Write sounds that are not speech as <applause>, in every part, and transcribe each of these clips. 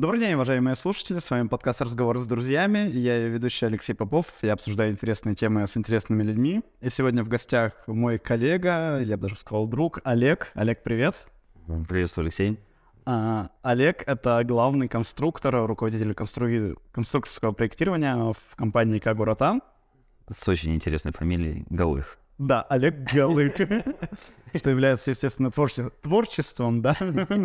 Добрый день, уважаемые слушатели. С вами подкаст «Разговор с друзьями». Я ведущий Алексей Попов. Я обсуждаю интересные темы с интересными людьми. И сегодня в гостях мой коллега, я бы даже сказал друг, Олег. Олег, привет. Приветствую, Алексей. А, Олег — это главный конструктор, руководитель констру... конструкторского проектирования в компании Кагурата. С очень интересной фамилией Галых. Да, Олег Галык, <laughs> что является, естественно, творчеством, да,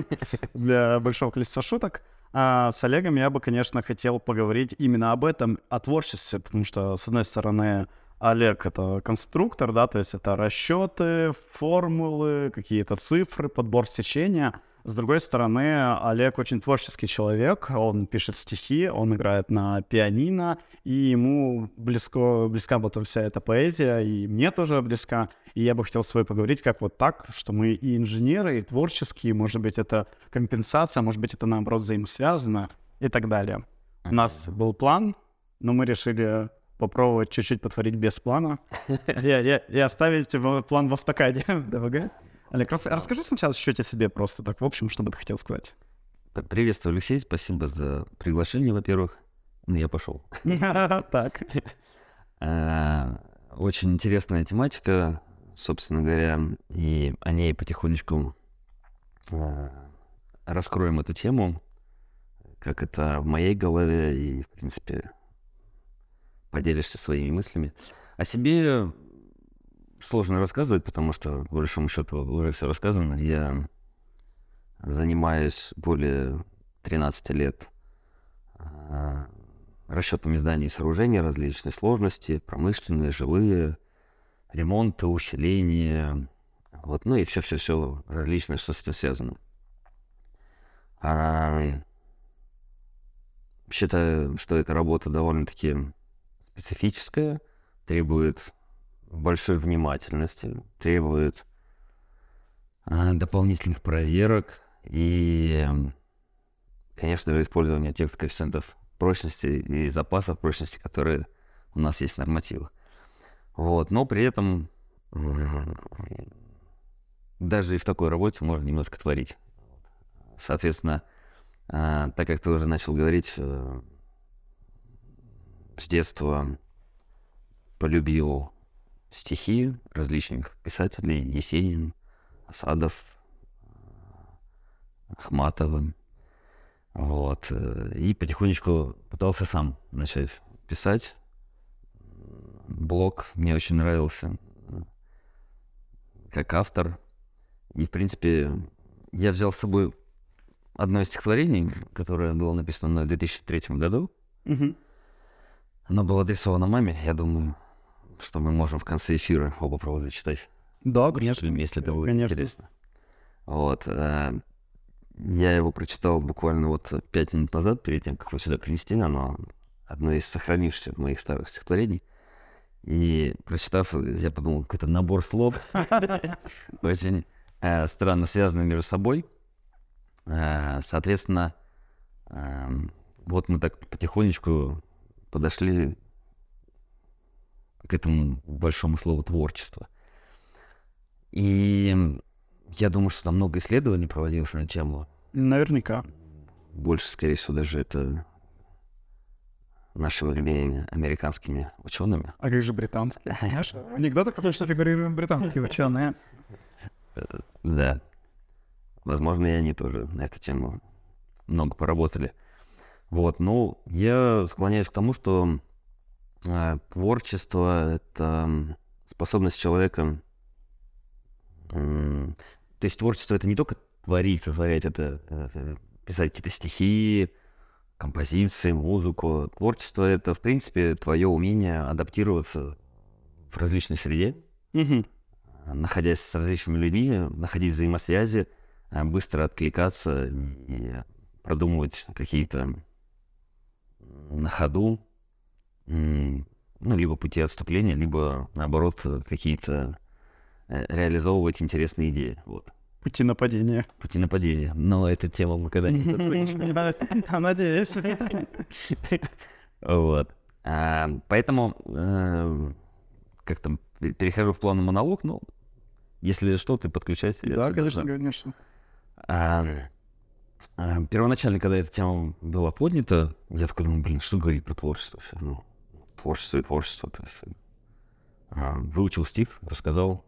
<laughs> для большого количества шуток. А с Олегом я бы, конечно, хотел поговорить именно об этом, о творчестве, потому что, с одной стороны, Олег — это конструктор, да, то есть это расчеты, формулы, какие-то цифры, подбор сечения. С другой стороны, Олег очень творческий человек, он пишет стихи, он играет на пианино, и ему близко, близка вот вся эта поэзия, и мне тоже близка. И я бы хотел с тобой поговорить, как вот так, что мы и инженеры, и творческие, может быть, это компенсация, может быть, это, наоборот, взаимосвязано и так далее. У нас был план, но мы решили попробовать чуть-чуть потворить без плана <laughs> и оставить план в автокаде <laughs> ДВГ. Олег, рас, расскажи сначала чуть-чуть о себе просто так, в общем, что бы ты хотел сказать. Приветствую, Алексей, спасибо за приглашение, во-первых. Ну, я пошел. <laughs> Так. <laughs> А, очень интересная тематика, собственно говоря, и о ней потихонечку а, раскроем эту тему, как это в моей голове, и, в принципе, поделишься своими мыслями. О себе сложно рассказывать, потому что, по большому счету, уже все рассказано. Я занимаюсь более 13 лет а, расчетами зданий и сооружений различной сложности, промышленные, жилые, ремонты, усиления, вот, ну и все-все-все различное, что с этим связано. А, считаю, что эта работа довольно-таки специфическая, требует большой внимательности, требует а, дополнительных проверок и, конечно же, использования тех коэффициентов прочности и запасов прочности, которые у нас есть в нормативах. Вот, но при этом даже и в такой работе можно немножко творить. Соответственно, а, так как ты уже начал говорить, э, с детства полюбил стихи различных писателей, Есенин, Асадов, Ахматова. Вот. И потихонечку пытался сам начать писать. Блог мне очень нравился как автор. И, в принципе, я взял с собой одно из стихотворений, которое было написано в 2003 году. Угу. Оно было адресовано маме. Я думаю, что мы можем в конце эфира оба права зачитать. Да, конечно. Если, это будет конечно. интересно. Вот. Э, я его прочитал буквально вот пять минут назад, перед тем, как вы сюда принести. Оно одно из сохранившихся моих старых стихотворений. И прочитав, я подумал, какой-то набор слов, <laughs> очень э, странно связанный между собой. Э, соответственно, вот мы так потихонечку подошли к этому большому слову творчество. И я думаю, что там много исследований проводилось на тему. Наверняка. Больше, скорее всего, даже это нашими американскими учеными. А как же британские? <laughs> В анекдотах что фигурируют британские ученые. Да. Возможно, и они тоже на эту тему много поработали. Вот, ну, я склоняюсь к тому, что творчество — это способность человека... То есть творчество — это не только творить, сотворять, это, это писать какие-то стихи, композиции, музыку. Творчество — это, в принципе, твое умение адаптироваться в различной среде, угу. находясь с различными людьми, находить взаимосвязи, а, быстро откликаться и продумывать какие-то на ходу ну, либо пути отступления, либо, наоборот, какие-то э, реализовывать интересные идеи. Вот. Пути нападения. Пути нападения. Но эта тема мы когда-нибудь... <laughs> Надеюсь. Вот. А, поэтому э, как там, перехожу в плавный монолог, ну, если что, ты подключайся. Да, конечно, конечно. А, э, первоначально, когда эта тема была поднята, я такой думаю, блин, что говорить про творчество? Вообще? Ну, творчество и творчество. То есть, а, выучил стих, рассказал,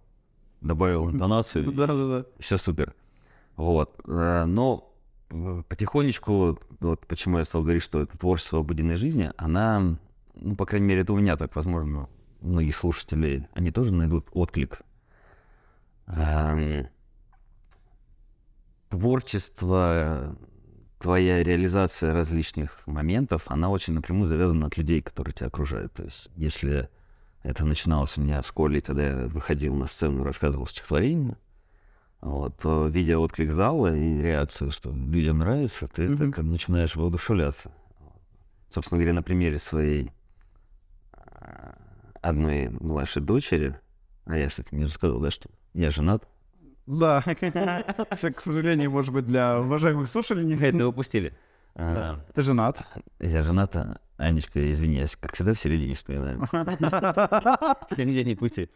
добавил интонацию. <laughs> Да-да-да. Все супер. Вот. Э, Но э, потихонечку, вот почему я стал говорить, что это творчество обыденной жизни, она, ну, по крайней мере, это у меня так, возможно, у многих слушателей, они тоже найдут отклик. Эм, Творчество, твоя реализация различных моментов, она очень напрямую завязана от людей, которые тебя окружают. То есть, если это начиналось у меня в школе, когда я выходил на сцену рассказывал стихотворение, вот, то, видя отклик зала и реакцию, что людям нравится, ты Мгм. так начинаешь воодушевляться. Собственно говоря, на примере своей а, одной младшей дочери, а я, кстати, не рассказал, да, что я женат. Да, <laughs> к сожалению, может быть, для уважаемых слушателей Это упустили. А, Ты женат. Я женат, а, Анечка, извиняюсь, как всегда в середине вспоминаем. <laughs> В середине пути.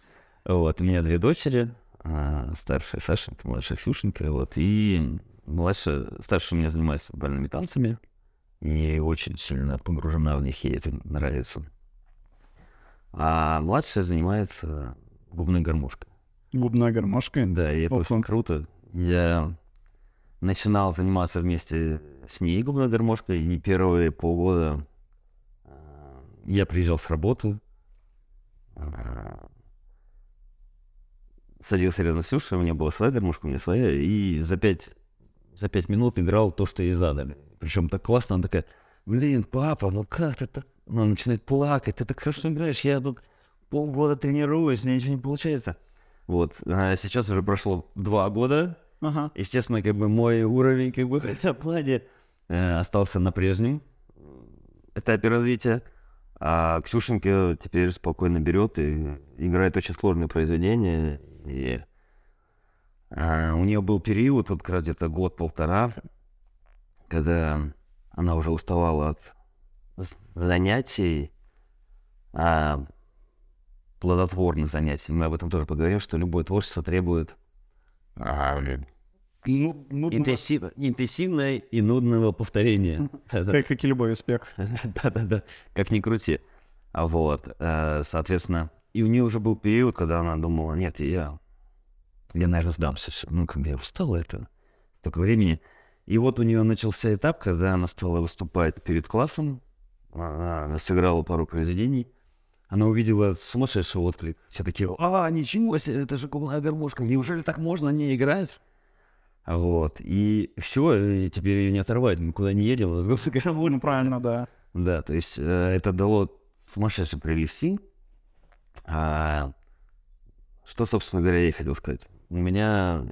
Вот, у меня две дочери, а, старшая Сашенька, младшая Ксюшенька, вот, и младшая, старшая у меня занимается бальными танцами, и очень сильно погружена в них, ей это нравится. А младшая занимается губной гармошкой. Губной гармошкой. Да, и это очень круто. Я начинал заниматься вместе с ней губной гармошкой, и первые полгода э, я приезжал с работы, э, садился рядом с Сюшей, у меня была своя гармошка, у меня своя, и за пять, за пять минут играл то, что ей задали. Причем так классно, она такая, блин, папа, ну как ты так... Она начинает плакать, ты так хорошо играешь, я тут полгода тренируюсь, меня ничего не получается. Вот, а сейчас уже прошло два года, Ага. Естественно, как бы мой уровень как бы <laughs> в этом плане э, остался на прежнем этапе развития. А Ксюшенька теперь спокойно берет и играет очень сложные произведения. И а, у нее был период, вот как раз где-то год-полтора, когда она уже уставала от занятий, а, плодотворных занятий. Мы об этом тоже поговорим, что любое творчество требует а, Ну, ну, интенсив- интенсивное и нудного повторения. <laughs> Как, как и любой успех. <laughs> Да-да-да, как ни крути. А вот, э, соответственно, и у нее уже был период, когда она думала, нет, я, я, наверное, сдамся. Ну, как бы я устала это, столько времени. И вот у нее начался этап, когда она стала выступать перед классом, она сыграла пару произведений, она увидела сумасшедший отклик. Все такие, а, ничего себе, это же губная гармошка, неужели так можно ней играть? Вот, и все, и теперь ее не оторвать, мы куда не едем, у нас гармошка. Ну, правильно, да. Да, то есть э, это дало сумасшедший прилив сил. А, что, собственно говоря, я хотел сказать. У меня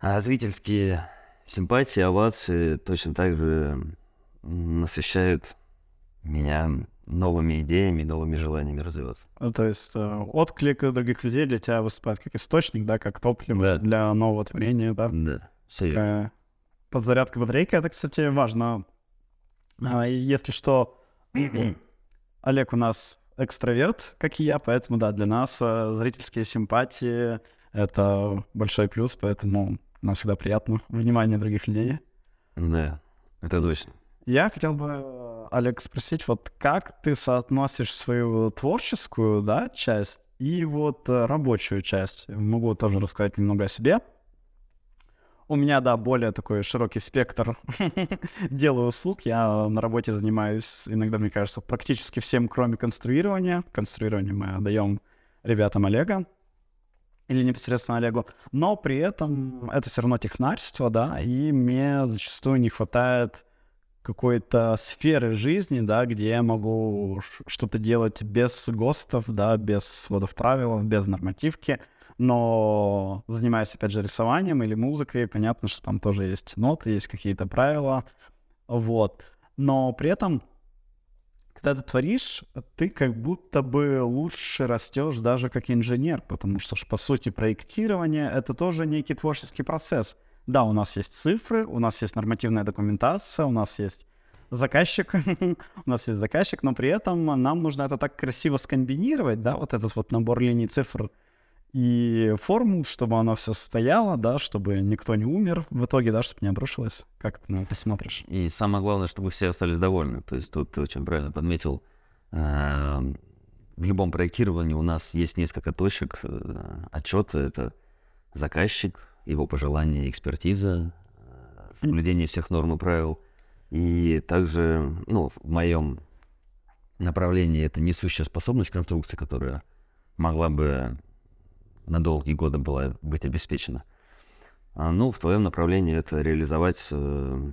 а, зрительские симпатии, овации точно так же насыщают меня новыми идеями, новыми желаниями развиваться. Ну, То есть э, отклик других людей для тебя выступает как источник, да, как топливо Да. для нового творения, да. Да, все. Такая подзарядка батарейки, это, кстати, важно. А, если что, <clears throat> Олег у нас экстраверт, как и я, поэтому, да, для нас э, зрительские симпатии — это большой плюс, поэтому нам всегда приятно внимание других людей. Да, это точно. Я хотел бы, э, Олег, спросить, вот как ты соотносишь свою творческую, да, часть и вот э, рабочую часть? Могу тоже рассказать немного о себе. У меня, да, более такой широкий спектр <laughs> дел и услуг. Я на работе занимаюсь, иногда, мне кажется, практически всем, кроме конструирования. Конструирование мы отдаем ребятам Олега или непосредственно Олегу. Но при этом это все равно технарство, да, и мне зачастую не хватает какой-то сферы жизни, да, где я могу что-то делать без ГОСТов, да, без сводов правил, без нормативки, но занимаясь, опять же, рисованием или музыкой, понятно, что там тоже есть ноты, есть какие-то правила, вот. Но при этом, когда ты творишь, ты как будто бы лучше растешь даже как инженер, потому что, по сути, проектирование — это тоже некий творческий процесс. Да, у нас есть цифры, у нас есть нормативная документация, у нас есть заказчик, <laughs> у нас есть заказчик, но при этом нам нужно это так красиво скомбинировать, да, вот этот вот набор линий цифр и формул, чтобы оно все стояло, да, чтобы никто не умер в итоге, да, чтобы не обрушилось. Как ты на это смотришь? И самое главное, чтобы все остались довольны. То есть тут ты очень правильно подметил. э, В любом проектировании у нас есть несколько точек э, отчета. Это заказчик, его пожелания, экспертиза, э, соблюдение всех норм и правил. И также, ну, в моем направлении это несущая способность конструкции, которая могла бы на долгие годы была быть обеспечена. А, ну, в твоем направлении это реализовать э,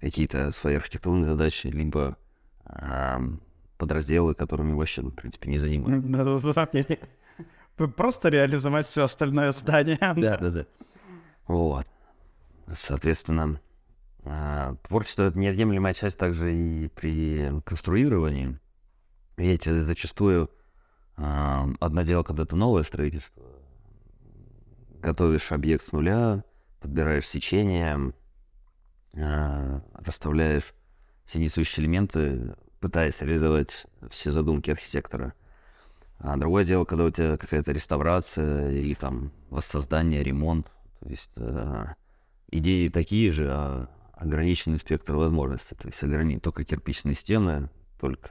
какие-то свои архитектурные задачи, либо ам, подразделы, которыми вообще, в принципе, не занимаюсь. <laughs> Просто реализовать все остальное здание. Да, да, да. Вот. Соответственно, а, творчество — это неотъемлемая часть также и при конструировании. Видите, зачастую а, одно дело, когда это новое строительство, готовишь объект с нуля, подбираешь сечение, а, расставляешь все несущие элементы, пытаясь реализовать все задумки архитектора. А другое дело, когда у тебя какая-то реставрация или там воссоздание, ремонт. То есть э, идеи такие же, а ограниченный спектр возможностей. То есть ограни... только кирпичные стены, только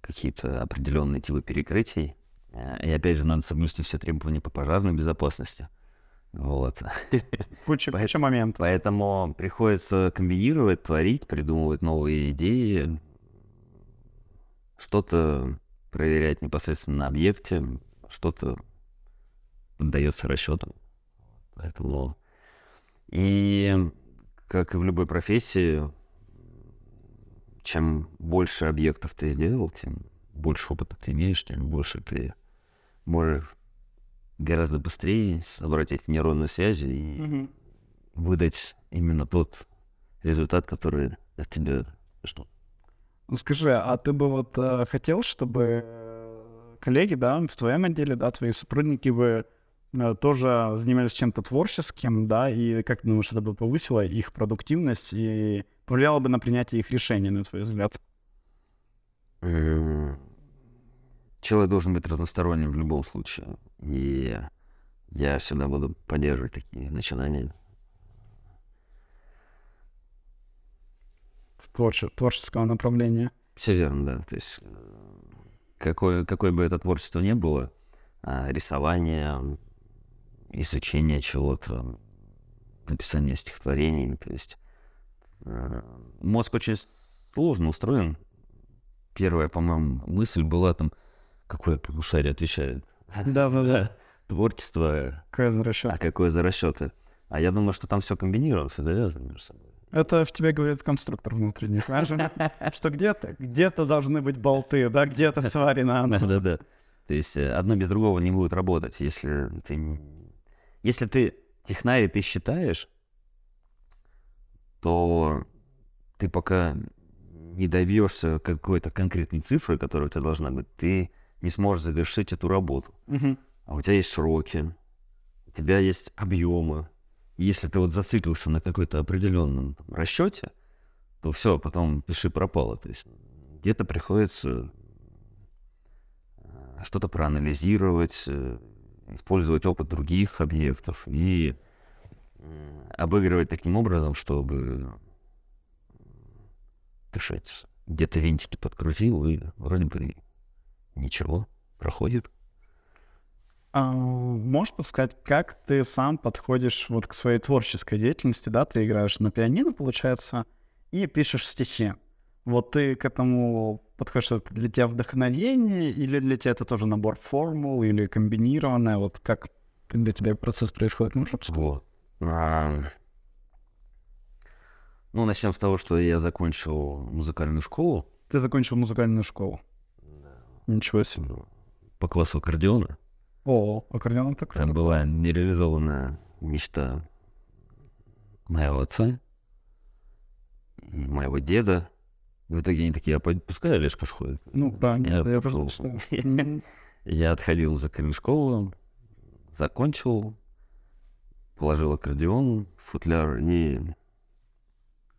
какие-то определенные типы перекрытий. Э, И опять же, надо соблюсти все требования по пожарной безопасности. Вот. Куча, куча моментов. Поэтому приходится комбинировать, творить, придумывать новые идеи, что-то проверять непосредственно на объекте, что-то поддается расчетам. Поэтому и как и в любой профессии, чем больше объектов ты сделал, тем больше опыта ты имеешь, тем больше ты можешь гораздо быстрее собрать эти нейронные связи и Мгм. выдать именно тот результат, который от тебя ждут. Ну, Скажи, а ты бы вот э, хотел, чтобы э, коллеги, да, в твоем отделе, да, твои сотрудники бы тоже занимались чем-то творческим, да, и как ты думаешь, это бы повысило их продуктивность и повлияло бы на принятие их решений, на твой взгляд? М, Человек должен быть разносторонним в любом случае. И я всегда буду поддерживать такие начинания. в творче- творческого направления. Все верно, да. То есть э, какое, какое бы это творчество ни было, а, рисование, изучение чего-то, написание стихотворений, то есть э, мозг очень сложно устроен. Первая, по-моему, мысль была там, какое полушарие отвечает. Да-да-да. <laughs> Творчество, Какой за расчет? а какое за расчеты. А я думаю, что там все комбинировано, все завязано между собой. Это в тебе говорит конструктор внутренний, знаешь? Что где-то, где-то должны быть болты, да, где-то сварено оно. <laughs> Да-да-да. То есть э, одно без другого не будет работать, если ты... Если ты технарь, и ты считаешь, то ты пока не добьешься какой-то конкретной цифры, которая у тебя должна быть, ты не сможешь завершить эту работу. Мгм. А у тебя есть сроки, у тебя есть объемы. И Если ты вот зациклился на какой-то определенном там расчете, то все, потом пиши пропало. То есть где-то приходится э, что-то проанализировать, э, использовать опыт других объектов и м, обыгрывать таким образом, чтобы дышать. Где-то винтики подкрутил, и вроде бы ничего, проходит. А, можешь подсказать, как ты сам подходишь вот к своей творческой деятельности, да? Ты играешь на пианино, получается, и пишешь стихи. Вот ты к этому что это для тебя вдохновение, или для тебя это тоже набор формул, или комбинированное? Вот как для тебя процесс происходит? Вот. А, Ну, начнем с того, что я закончил музыкальную школу Ты закончил музыкальную школу. Ничего себе. по классу аккордеона. О, аккордеон так Там была нереализованная мечта моего отца моего деда. В итоге они такие, а пускай Олежка сходит. Ну, правильно, Я просто. Мгм. <laughs> Я отходил музыкальную школу, закончил, положил аккордеон футляр, и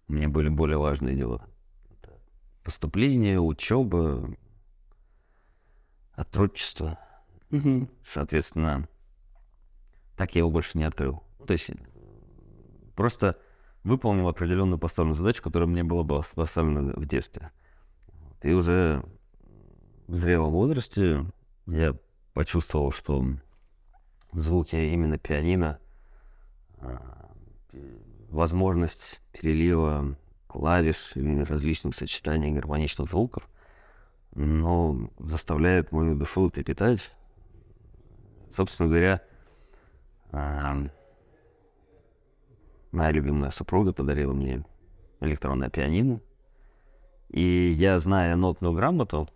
меня были более важные дела. Поступление, учеба, отрочество. Соответственно, так я его больше не открыл. То есть просто выполнил определенную поставленную задачу, которая мне была бы поставлена в детстве. И уже в зрелом возрасте я почувствовал, что звуки именно пианино, а, возможность перелива клавиш или различных сочетаний гармоничных звуков, но заставляет мою душу трепетать. Собственно говоря, а, моя любимая супруга подарила мне электронное пианино. И я, зная нотную грамоту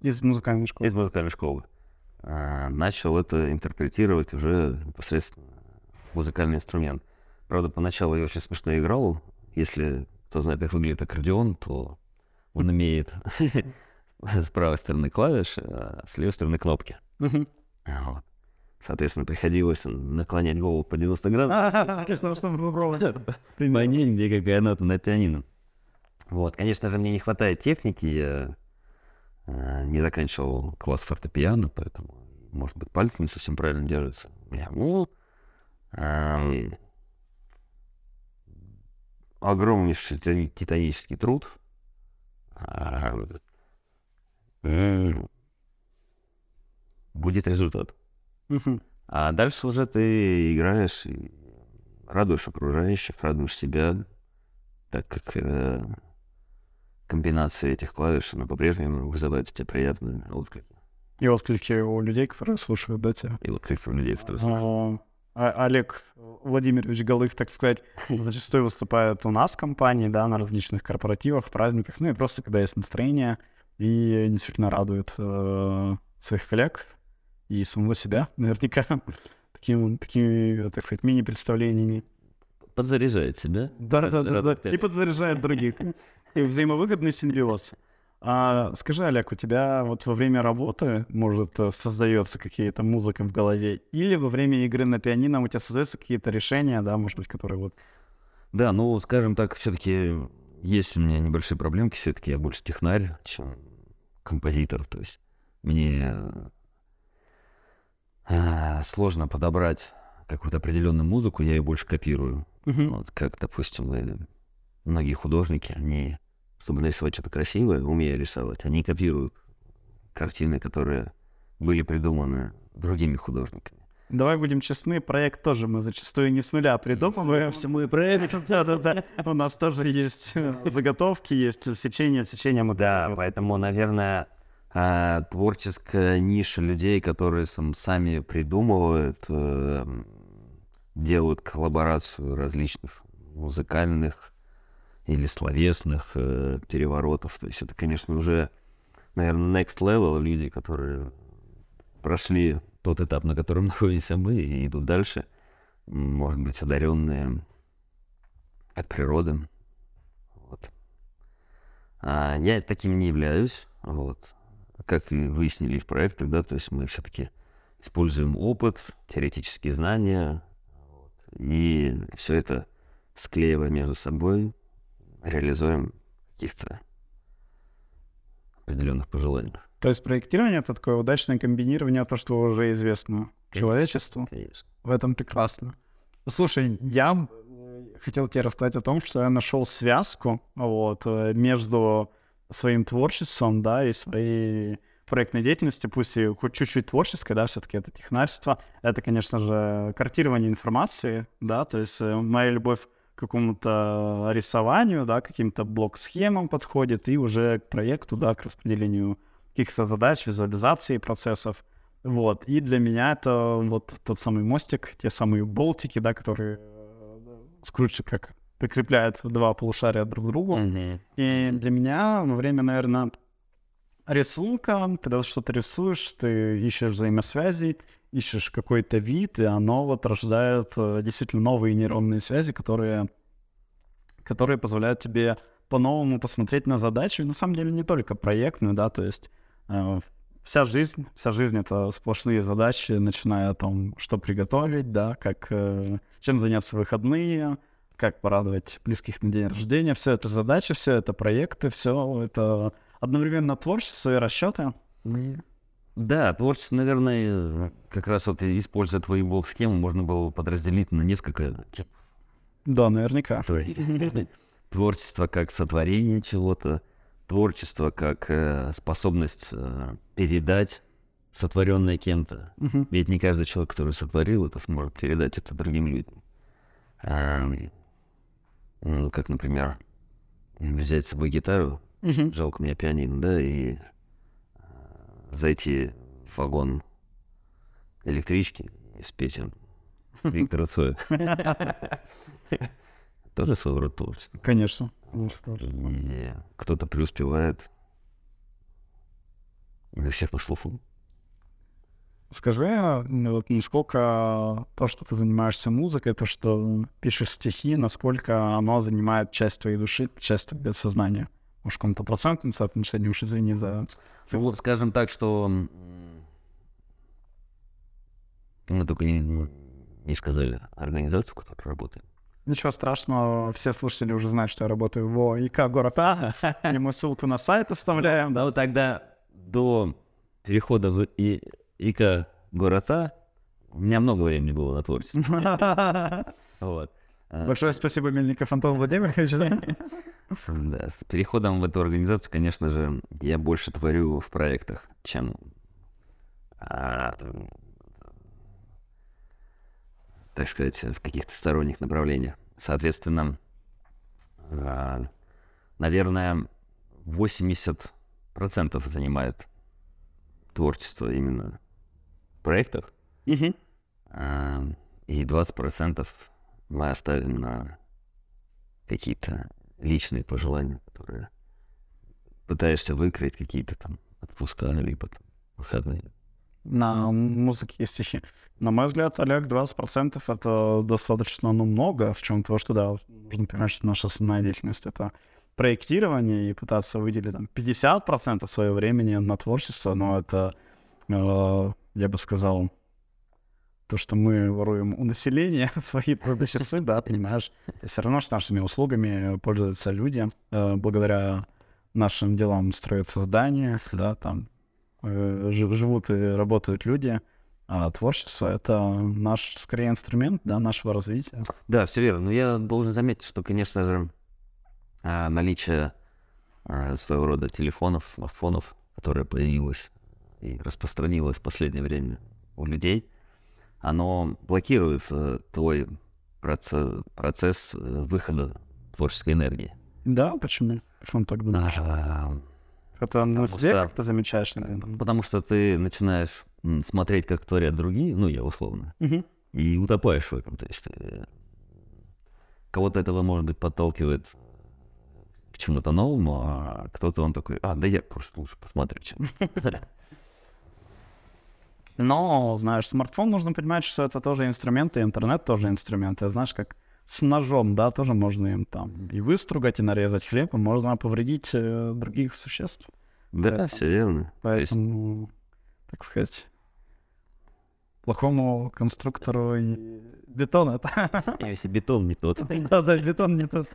Из музыкальной школы. из музыкальной школы, а, начал это интерпретировать уже непосредственно музыкальный инструмент. Правда, поначалу я очень смешно играл. Если кто знает, как выглядит аккордеон, то он имеет <laughs> с правой стороны клавиши, а с левой стороны кнопки. Вот. Соответственно, приходилось наклонять голову по 90 градусов, Что чтобы попробовать. понять, где какая нота на пианино. Вот, конечно же, мне не хватает техники, я э, не заканчивал класс фортепиано, поэтому, может быть, пальцы не совсем правильно держатся. меня. Ну, ам, огромнейший титани- титанический труд. А, м, будет результат. А дальше уже ты играешь и радуешь окружающих, радуешь себя, так как э, комбинация этих клавиш, она по-прежнему вызывает у тебя приятные отклики. И отклики у людей, которые слушают, да, тебя? И отклики у людей, которые слушают. А- Олег Владимирович Голых, так сказать, зачастую выступает у нас в компании, да, на различных корпоративах, праздниках, ну и просто когда есть настроение, и действительно радует э, своих коллег и самого себя, <laughs> наверняка, такими, такими, так сказать, мини-представлениями. Подзаряжает себя. Да, да, да, да. И подзаряжает других. И взаимовыгодный симбиоз. А, скажи, Олег, у тебя вот во время работы, может, создается какие-то музыка в голове, или во время игры на пианино у тебя создаются какие-то решения, да, может быть, которые вот... Да, ну, скажем так, все-таки есть у меня небольшие проблемки, все-таки я больше технарь, чем композитор, то есть мне э, сложно подобрать какую-то определенную музыку, я ее больше копирую. Вот как, допустим, э, многие художники, они, чтобы нарисовать что-то красивое, умея рисовать, они копируют картины, которые были придуманы другими художниками. Давай будем честны, проект тоже мы зачастую не с нуля придумываем. Все мой проект. Да-да-да. У нас тоже есть э, заготовки, есть сечение, сечение мы Да, поэтому, наверное, а, творческая ниша людей, которые сам- сами придумывают, э, делают коллаборацию различных музыкальных или словесных э, переворотов. То есть это, конечно, уже, наверное, next level люди, которые прошли тот этап, на котором <laughs> находимся мы, и идут дальше. Может быть, одаренные от природы. Вот. А, я таким не являюсь. Вот. Как и выяснили в проектах, да, то есть мы все-таки используем опыт, теоретические знания, и все это склеивая между собой, реализуем каких-то определенных пожеланиях. То есть проектирование — это такое удачное комбинирование то, что уже известно человечеству. Конечно. В этом прекрасно. Слушай, я хотел тебе рассказать о том, что я нашел связку вот, э, между своим творчеством, да, и своей проектной деятельностью, пусть и хоть чуть-чуть творческой, да, все-таки это технарство, это, конечно же, картирование информации, да, то есть э, моя любовь к какому-то рисованию, да, каким-то блок-схемам подходит, и уже к проекту, да, к распределению каких-то задач, визуализации процессов. Вот. И для меня это вот тот самый мостик, те самые болтики, да, которые э, скручи как прикрепляют два полушария друг к другу. И для меня во время, наверное, рисунка, когда ты что-то рисуешь, ты ищешь взаимосвязи, ищешь какой-то вид, и оно вот рождает э, действительно новые нейронные связи, которые, которые позволяют тебе по-новому посмотреть на задачу, и на самом деле не только проектную, да, то есть э, вся жизнь, вся жизнь — это сплошные задачи, начиная о том, что приготовить, да, как, э, чем заняться в выходные, как порадовать близких на день рождения. Все это задачи, все это проекты, все это одновременно творчество и расчеты. Да, творчество, наверное, как раз вот используя твою блок-схему, можно было подразделить на несколько Да, наверняка. То есть <laughs> творчество как сотворение чего-то, творчество как э, способность э, передать сотворенное кем-то. Ведь не каждый человек, который сотворил это, сможет передать это другим людям. А, как, например, взять с собой гитару, Мгм. жалко мне пианино, да, и э, зайти в вагон электрички и спеть <laughs> Виктора Цоя. <laughs> Тоже своего рода творчество. Конечно. И кто-то преуспевает. До всех пошло фу. Скажи, ну, вот насколько то, что ты занимаешься музыкой, то, что пишешь стихи, насколько оно занимает часть твоей души, часть твоего сознания? Может, в каком-то процентном соотношении, уж извини за... Вот скажем так, что мы только не, не сказали организацию, в которой работаем. Ничего страшного, все слушатели уже знают, что я работаю в ИК город А, и мы ссылку на сайт оставляем, да? Ну, тогда до перехода в И- ИК города у меня много времени было на творчество. <laughs> Вот. Большое спасибо, Мельников Антон Владимирович. <laughs> да? С переходом в эту организацию, конечно же, я больше творю в проектах, чем а, так сказать, в каких-то сторонних направлениях. Соответственно, а, наверное, 80% занимает творчество именно проектах, а, и 20% мы оставим на какие-то личные пожелания, которые пытаешься выкроить какие-то там отпуска, либо там выходные. На музыке и стихи. На мой взгляд, Олег, 20% это достаточно ну, много, в чем то, что да, нужно понимать, что наша основная деятельность это проектирование и пытаться выделить там 50% своего времени на творчество, но это, э, я бы сказал, то, что мы воруем у населения <laughs> свои часы, да, понимаешь, все равно, что нашими услугами пользуются люди, э, благодаря нашим делам строятся здания, да, там э, жи- живут и работают люди, а творчество — это наш, скорее, инструмент, да, нашего развития. Да, все верно. Но я должен заметить, что, конечно же, а, наличие а, своего рода телефонов, смартфонов, которое появилось и распространилось в последнее время у людей, оно блокирует э, твой проце- процесс э, выхода творческой энергии. Да, почему? Почему так думаешь? А, Это на себе что- как-то замечаешь, наверное. Потому что ты начинаешь смотреть, как творят другие, ну, я условно, Мгм. и утопаешь в этом. То есть э, кого-то этого, может быть, подталкивает к чему-то новому, а кто-то он такой, а, да я просто лучше посмотрю, чем. <laughs> Но, знаешь, смартфон нужно понимать, что это тоже инструменты, интернет тоже инструменты. Знаешь, как с ножом, да, тоже можно им там и выстругать, и нарезать хлеб, и можно повредить э, других существ. Да, все верно. То есть, Поэтому, так сказать, плохому конструктору и бетон это... <laughs> если бетон не тот, <laughs> Да, да, бетон не тот.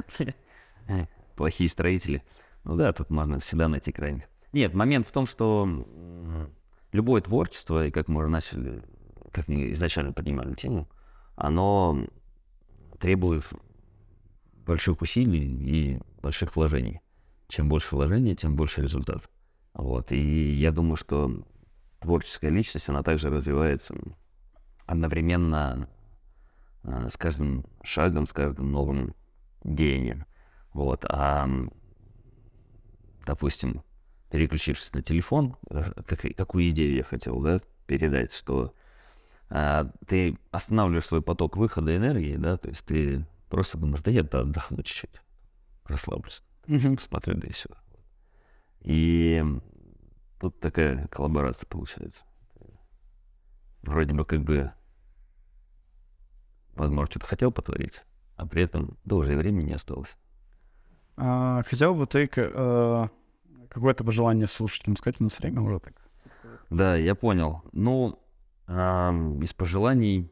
плохие строители. Ну да, тут можно всегда найти крайних. Нет, момент в том, что любое творчество, и как мы уже начали, как мы изначально поднимали тему, оно требует больших усилий и больших вложений. Чем больше вложений, тем больше результат. Вот. И я думаю, что творческая личность, она также развивается одновременно э, с каждым шагом, с каждым новым деянием. Вот. А, допустим, переключившись на телефон, э, как, какую идею я хотел да, передать, что а, ты останавливаешь свой поток выхода энергии, да, то есть ты просто думаешь, да я отдохну чуть-чуть, расслаблюсь, посмотрю, да и все. И тут такая коллаборация получается. Вроде бы как бы, возможно, что-то хотел потворить, а при этом да уже и времени не осталось. А, Хотел бы ты э, какое-то пожелание слушателям сказать? У нас время уже так. Да, я понял. Ну, ам, из пожеланий,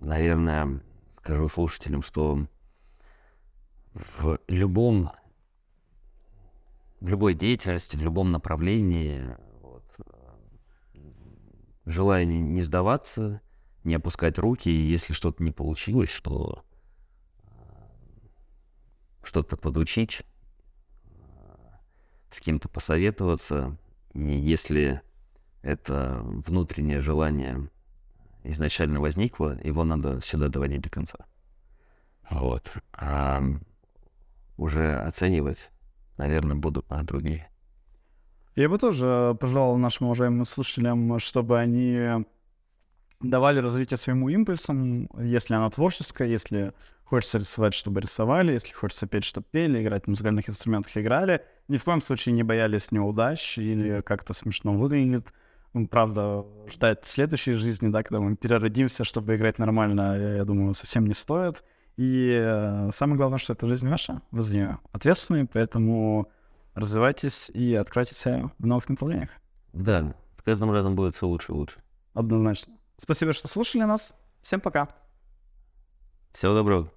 наверное, скажу слушателям, что в любом в любой деятельности, в любом направлении. Вот. Желание не сдаваться, не опускать руки, и если что-то не получилось, то что-то подучить, с кем-то посоветоваться. И если это внутреннее желание изначально возникло, его надо всегда доводить до конца. Вот. А уже оценивать, наверное, буду а другие. Я бы тоже пожелал нашим уважаемым слушателям, чтобы они давали развитие своему импульсам, если оно творческое, если хочется рисовать, чтобы рисовали, если хочется петь, чтобы пели, играть на музыкальных инструментах, играли. Ни в коем случае не боялись неудач или как-то смешно выглядит. Правда, ждать следующей жизни, да, когда мы переродимся, чтобы играть нормально, я думаю, совсем не стоит. И э, самое главное, что это жизнь ваша, вы за нее ответственны, поэтому развивайтесь и откройте себя в новых направлениях. Да, с каждым разом будет все лучше и лучше. Однозначно. Спасибо, что слушали нас. Всем пока. Всего доброго.